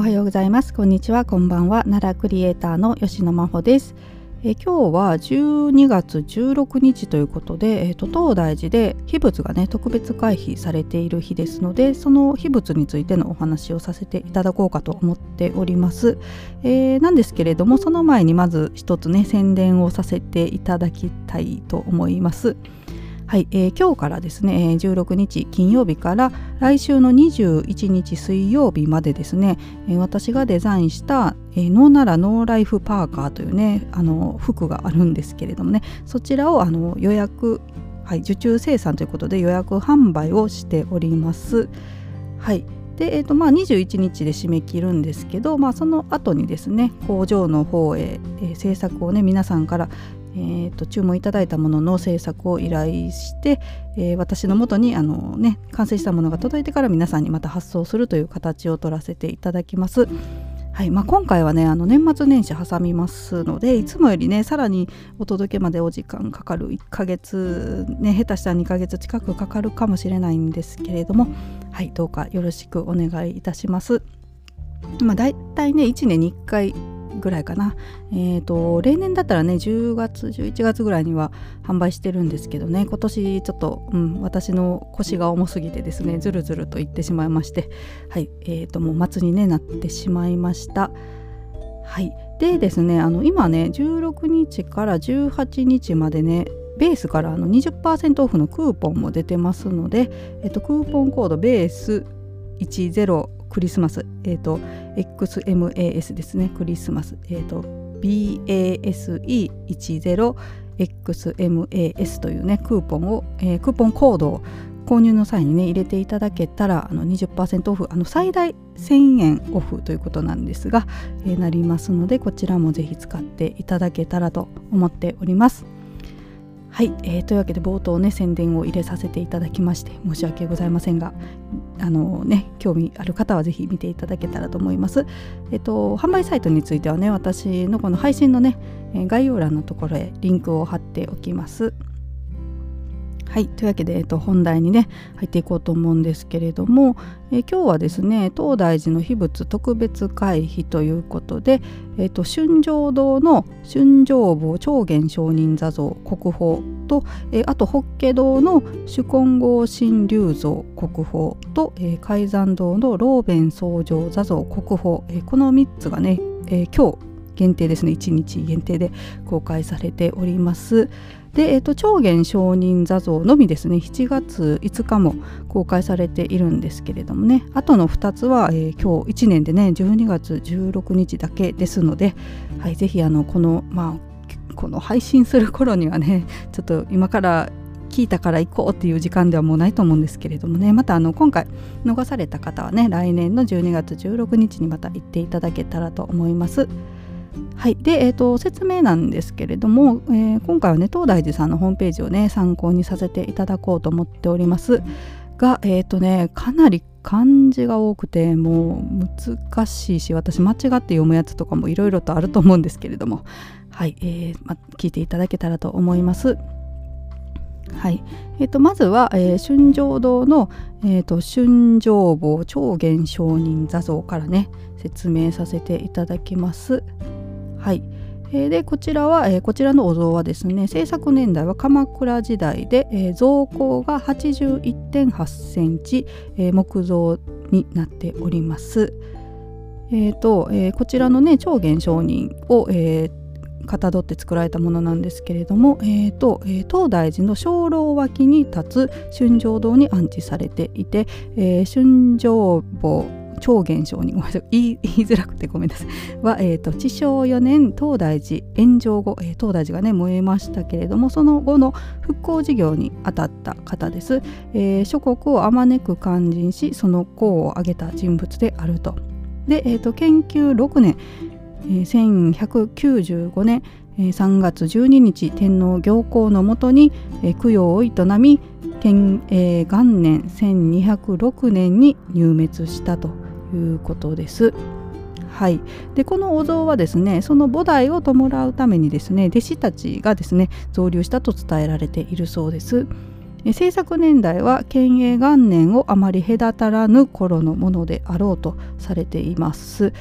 おはようございます。こんにちは。こんばんは。奈良クリエイターの吉野真帆です。え今日は12月16日ということで、えーと、東大寺で秘仏がね特別回避されている日ですのでその秘仏についてのお話をさせていただこうかと思っております、えー、なんですけれどもその前にまず一つね宣伝をさせていただきたいと思います。はい、えー、今日からですね16日金曜日から来週の21日水曜日までですね、私がデザインした、えー、ノーナラノーライフパーカーというねあの服があるんですけれどもねそちらをあの予約、はい、受注生産ということで予約販売をしております。はいでえーとまあ、21日で締め切るんですけど、まあ、その後にですね工場の方へ、えー、制作をね皆さんから、えーと、注文いただいたものの制作を依頼して、えー、私のもとにあの、ね、完成したものが届いてから皆さんにまた発送するという形を取らせていただきます。はいまあ、今回はねあの年末年始挟みますのでいつもよりねさらにお届けまでお時間かかる1ヶ月ね下手したら2ヶ月近くかかるかもしれないんですけれどもはいどうかよろしくお願いいたします。まあ、だいたいね1年に1回ぐらいかな、えーと、例年だったらね10月11月ぐらいには販売してるんですけどね。今年ちょっと、うん、私の腰が重すぎてですねずるずるといってしまいまして。はいえーと、もう末に、ね、なってしまいました。はい。でですねあの今ね16日から18日までねベースからあの20%オフのクーポンも出てますので、えっと、クーポンコードベース10クリスマス、えっ、ー、と、XMAS ですね、クリスマス、えっ、ー、と、BASE10XMAS というね、クーポンを、えー、クーポンコードを購入の際にね、入れていただけたら、あの20%オフ、あの最大1000円オフということなんですが、えー、なりますので、こちらもぜひ使っていただけたらと思っております。はい、えー、というわけで冒頭ね宣伝を入れさせていただきまして申し訳ございませんがあのね興味ある方はぜひ見ていただけたらと思います。えっ、と販売サイトについてはね私のこの配信のね概要欄のところへリンクを貼っておきます。はいというわけで、えっと、本題にね入っていこうと思うんですけれども、え今日はですね東大寺の秘仏特別会費ということで、えっと、春城堂の春城坊長元上人座像国宝と、えあと法華堂の主金剛神龍像国宝と、え海山堂の老弁宗上座像国宝、えこの3つがね、え今日限定ですね1日限定で公開されております。で、えーと、長元上人座像のみですね7月5日も公開されているんですけれどもねあとの2つは、えー、今日1年でね12月16日だけですので、はい、このまあこの配信する頃にはねちょっと今から聞いたから行こうっていう時間ではもうないと思うんですけれどもね。またあの今回逃された方はね来年の12月16日にまた行っていただけたらと思います。はい。で、えーと、説明なんですけれども、えー、今回はね東大寺さんのホームページをね参考にさせていただこうと思っております。がえっ、ー、とねかなり漢字が多くてもう難しいし私間違って読むやつとかもいろいろとあると思うんですけれども。はい、えーま、聞いていただけたらと思います。はいえーと、まずは、えー、春城堂の、えーと、春城坊長元上人座像からね説明させていただきます。はい。えー、でこちらは、えー、こちらのお像はですね制作年代は鎌倉時代で、えー、造高が81.8センチ、え木造になっております。えーとえこちらのね長元上人を、えかたどって作られたものなんですけれども、えーとえ東大寺の鐘楼脇に立つ春城堂に安置されていて、え春城坊超現象にごめんなさい言いづらくてごめんなさい。は、えーと、治承4年東大寺炎上後、えー、東大寺がね燃えましたけれどもその後の復興事業に当たった方です、えー、諸国をあまねく勧進しその功を挙げた人物であると。で、えーと、研究6年、えー、1195年3月12日天皇行幸のもとに、え、供養を営み元,、年1206年に入滅したということです。はい、でこのお像はですねその菩提を弔うためにですね弟子たちがですね造立したと伝えられているそうです。制作年代は建永元年をあまり隔たらぬ頃のものであろうとされています。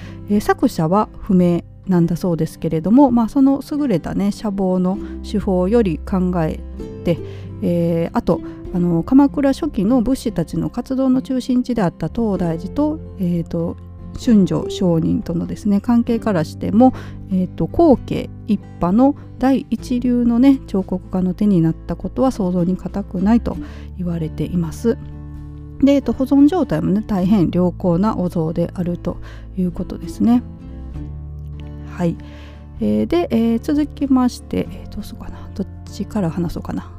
作者は不明なんだそうですけれども、まあ、その優れたね写房の手法より考えて、えー、あとあの鎌倉初期の仏師たちの活動の中心地であった東大寺と,、えーと、春城上人とのですね関係からしても、えーと、後継一派の第一流のね彫刻家の手になったことは想像に難くないと言われています。で、えーと、保存状態もね大変良好なお像であるということですね。はい、えー、で、えー、続きまして、えー、どうしようかなどっちから話そうかな。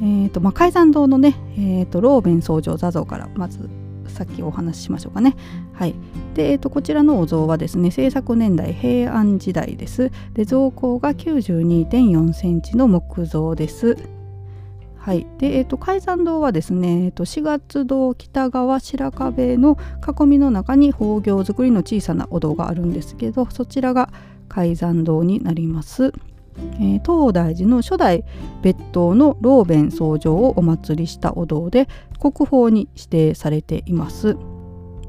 えーとまあ、海山堂のね、えーと、ローベン僧正座像からまずさっきお話ししましょうかね。はい、で、えーと、こちらのお像はですね制作年代平安時代です。で造高が92.4センチの木像です。はい、で、えーと、海山堂はですね、えーと、四月堂北側白壁の囲みの中に宝行造りの小さなお堂があるんですけどそちらが海山堂になります。え、東大寺の初代別当の老弁僧正をお祭りしたお堂で国宝に指定されています。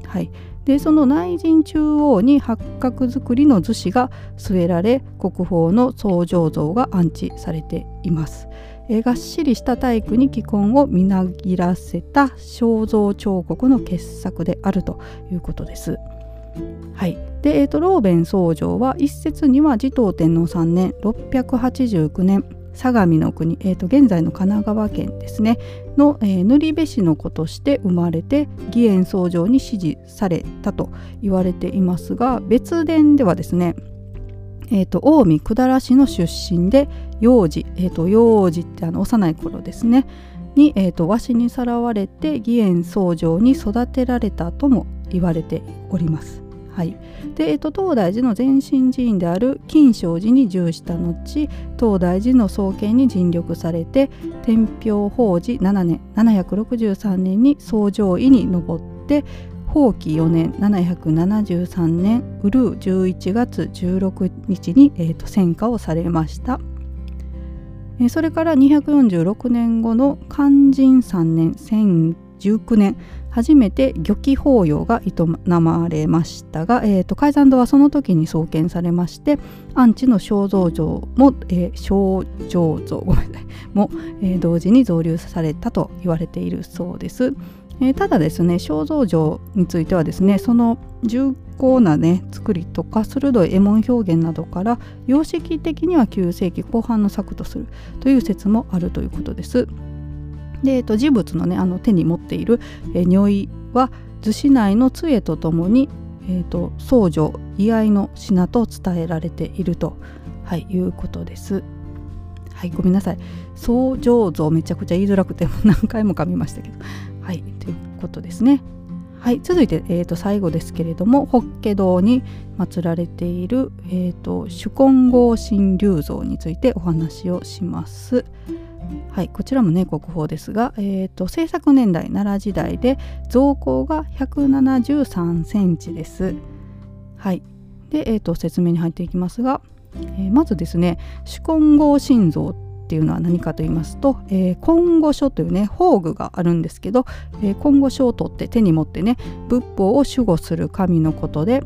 はい、でその内陣中央に八角造りの厨子が据えられ国宝の僧正像が安置されています。え、がっしりした体育に気根をみなぎらせた肖像彫刻の傑作であるということです。はい、で、えーと、ローベン僧正は一説には持統天皇3年689年相模の国、えーと、現在の神奈川県ですねの、えー、塗部市の子として生まれて義援僧正に支持されたと言われていますが別伝ではですねえーと、近江百済市の出身で幼児、えーと、幼児ってあの幼い頃ですねに、えーと、わしにさらわれて義援僧正に育てられたとも言われております。はいでえっと、東大寺の前身寺院である金正寺に従した後東大寺の創建に尽力されて天平法寺7年763年に総上位に上って法紀4年773年ウルー11月16日に、えーと、戦火をされました。それから246年後の勧進3年1019年初めて漁期法要が営まれましたが、えーと、海山堂はその時に創建されまして安置の肖像像も、えー、肖像像 ごめんなさいも、えー、同時に造立されたと言われているそうです。えー、ただですね肖像像についてはですねその重厚なね作りとか鋭い絵文表現などから様式的には9世紀後半の作とするという説もあるということです。で、えっと、事物のねあの手に持っている、えー、如意は逗子内の杖とともに、えーと、僧侶居合の品と伝えられていると、はい、いうことです。はい、ごめんなさい。僧正像めちゃくちゃ言いづらくて 何回も噛みましたけど。はい、ということですね。はい、続いて、えー、と最後ですけれども法華堂に祀られている、えーと、主根合神龍像についてお話をします。はい、こちらもね国宝ですが、えーと、制作年代奈良時代で造高が173センチです。はい、で、えーと、説明に入っていきますが、えー、まずですね主根合心臓っていうのは何かと言いますと、えー、今後書というね宝具があるんですけど、えー、今後書を取って手に持ってね仏法を守護する神のことで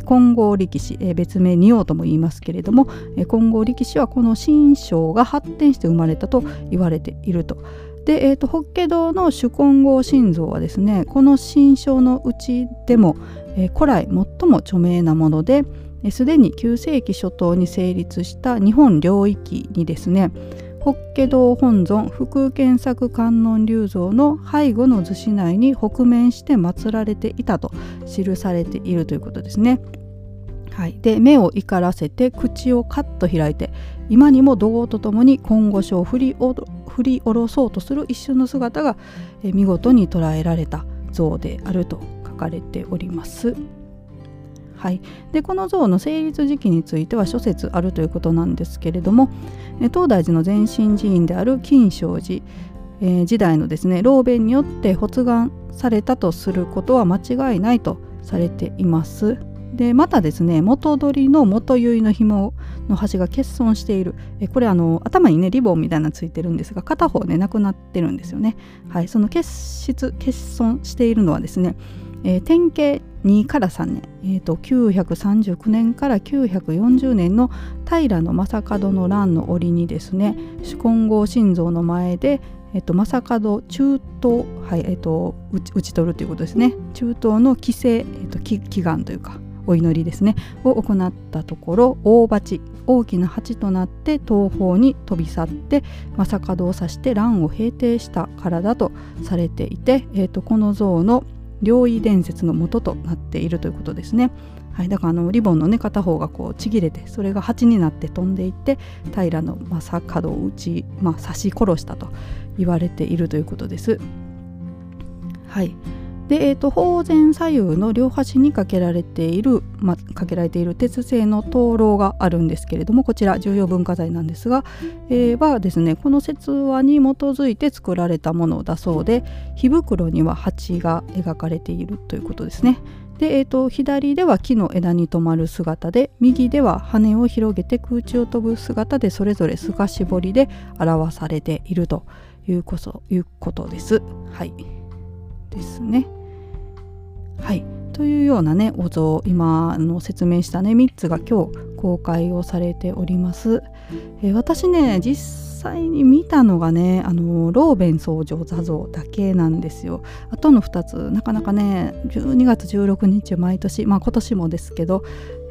金剛力士、別名仁王とも言いますけれども、金剛力士はこの神将が発展して生まれたと言われていると。で、えーと、法華堂の主金剛心臓はですねこの神将のうちでも、えー、古来最も著名なものですでに9世紀初頭に成立した日本領域にですね法華堂本尊福建作観音立像の背後の図紙内に北面して祀られていたと記されているということですね。はい、で目を怒らせて口をカッと開いて今にも怒号とともに今後書を振り振り下ろそうとする一瞬の姿が見事に捉えられた像であると書かれております。はい、でこの像の成立時期については諸説あるということなんですけれども東大寺の前身寺院である金正寺、えー、時代のですね老弁によって発願されたとすることは間違いないとされています。でまたですね元取りの元結いの紐の端が欠損している。えこれあの頭にねリボンみたいなのついてるんですが片方ねなくなってるんですよね。はい。その欠失欠損しているのはですね、えー、典型2から3年、えーと、939年から940年の平将門の乱の折にですね主金剛心臓の前で、えーと、将門中東、はいえーと、打ち取るということですね。中東の規制、えー、と祈願というかお祈りですねを行ったところ大鉢大きな鉢となって東方に飛び去って将門を指して乱を平定したからだとされていて、えー、とこの像の領域伝説の元となっているということですね。はい、だからあのリボンのね片方がこうちぎれてそれが蜂になって飛んでいって平の正門を打ち、まあ、刺し殺したと言われているということです。はいで、えーと、方前左右の両端にかけられている、ま、かけられている鉄製の灯籠があるんですけれどもこちら重要文化財なんですが、えー、はですねこの説話に基づいて作られたものだそうで火袋には蜂が描かれているということですね。で、えーと、左では木の枝に止まる姿で右では羽を広げて空中を飛ぶ姿でそれぞれ透かし彫りで表されているというこということです。はいですね。はいというようなねお像今の説明したね3つが今日公開をされております。えー、私ね実際に見たのがねあのローベン僧正座像だけなんですよ。あとの2つなかなかね12月16日毎年まあ今年もですけど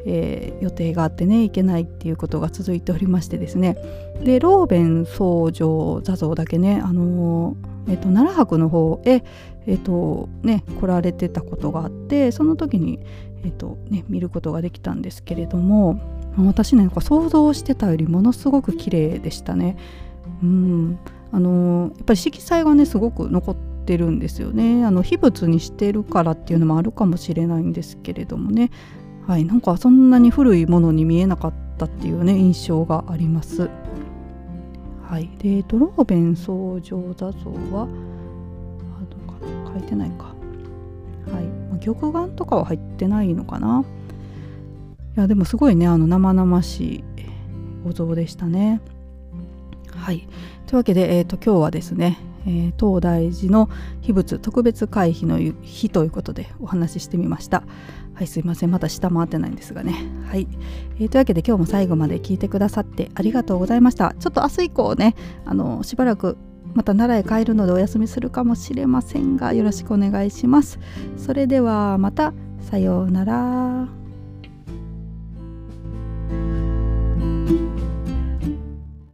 えー、予定があってね行けないっていうことが続いておりましてですねでローベン僧正座像だけねあのーえーと、奈良博の方へ、えーとね、来られてたことがあってその時に、えーとね、見ることができたんですけれども私ねなんか想像してたよりものすごく綺麗でしたね。うんあのやっぱり色彩がねすごく残ってるんですよね。あの秘仏にしてるからっていうのもあるかもしれないんですけれどもねはいなんかそんなに古いものに見えなかったっていうね印象があります。はい、でドローベン総上座像はあどうかな書いてないか。はい、玉眼とかは入ってないのかな。いやでもすごいねあの生々しいお像でしたね。はい、というわけで、えーと、今日はですね、えー、東大寺の秘仏特別会費の日ということでお話ししてみました。はいすいません。まだ下回ってないんですがね。はい、えー、というわけで今日も最後まで聞いてくださってありがとうございました。ちょっと明日以降ねあのしばらくまた奈良へ帰るのでお休みするかもしれませんがよろしくお願いします。それではまた。さようなら。